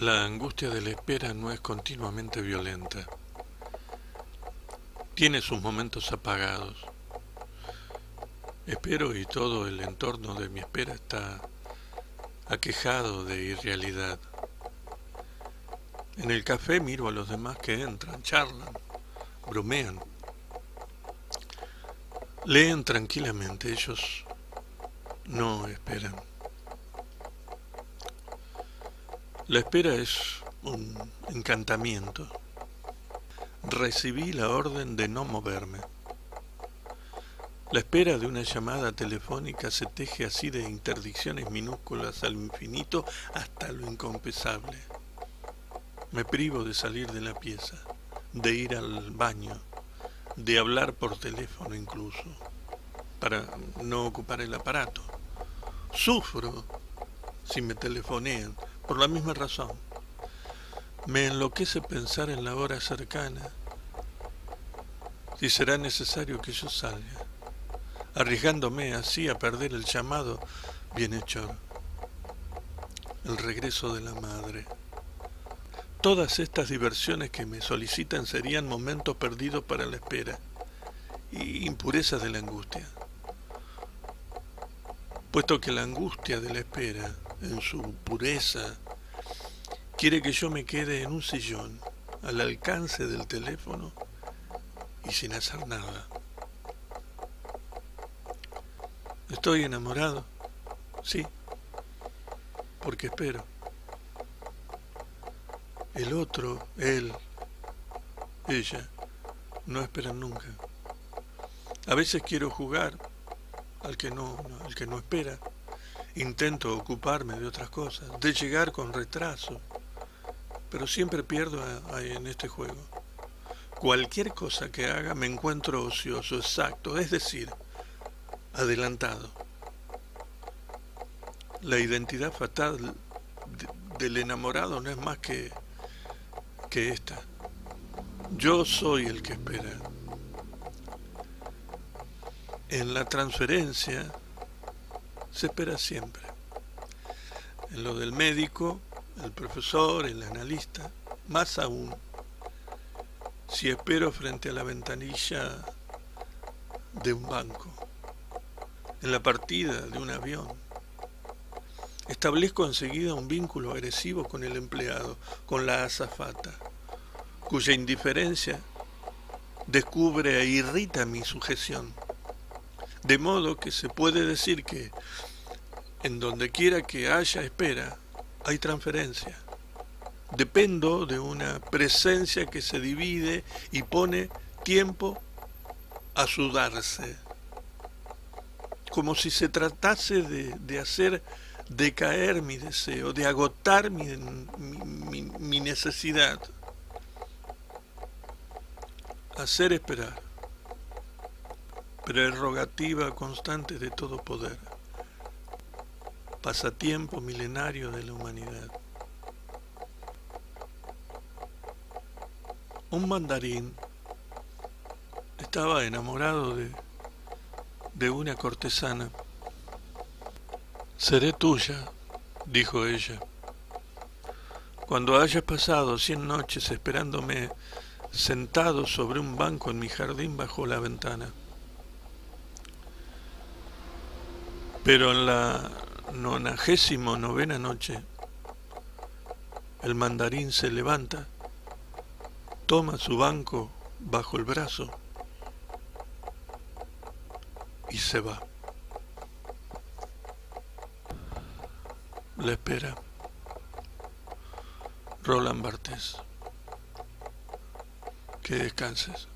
La angustia de la espera no es continuamente violenta. Tiene sus momentos apagados. Espero y todo el entorno de mi espera está aquejado de irrealidad. En el café miro a los demás que entran, charlan, bromean. Leen tranquilamente, ellos no esperan. La espera es un encantamiento. Recibí la orden de no moverme. La espera de una llamada telefónica se teje así de interdicciones minúsculas al infinito hasta lo incompensable. Me privo de salir de la pieza, de ir al baño, de hablar por teléfono incluso, para no ocupar el aparato. Sufro si me telefonean, por la misma razón. Me enloquece pensar en la hora cercana, si será necesario que yo salga, arriesgándome así a perder el llamado bienhechor, el regreso de la madre. Todas estas diversiones que me solicitan serían momentos perdidos para la espera y impurezas de la angustia, puesto que la angustia de la espera en su pureza, quiere que yo me quede en un sillón, al alcance del teléfono y sin hacer nada. ¿Estoy enamorado? Sí, porque espero. El otro, él, ella, no esperan nunca. A veces quiero jugar al que no, al que no espera Intento ocuparme de otras cosas, de llegar con retraso, pero siempre pierdo en este juego. Cualquier cosa que haga me encuentro ocioso, exacto, es decir, adelantado. La identidad fatal del enamorado no es más que, que esta. Yo soy el que espera. En la transferencia se espera siempre. En lo del médico, el profesor, el analista, más aún, si espero frente a la ventanilla de un banco, en la partida de un avión, establezco enseguida un vínculo agresivo con el empleado, con la azafata, cuya indiferencia descubre e irrita mi sujeción. De modo que se puede decir que en donde quiera que haya espera, hay transferencia. Dependo de una presencia que se divide y pone tiempo a sudarse. Como si se tratase de, hacer decaer mi deseo, de agotar mi, mi necesidad. Hacer esperar prerrogativa constante de todo poder, pasatiempo milenario de la humanidad. Un mandarín estaba enamorado de, de una cortesana. Seré tuya, dijo ella, cuando hayas pasado cien noches esperándome sentado sobre un banco en mi jardín bajo la ventana. Pero en la nonagésimo novena noche, el mandarín se levanta, toma su banco bajo el brazo y se va. La espera. Roland Bartés. Que descanses.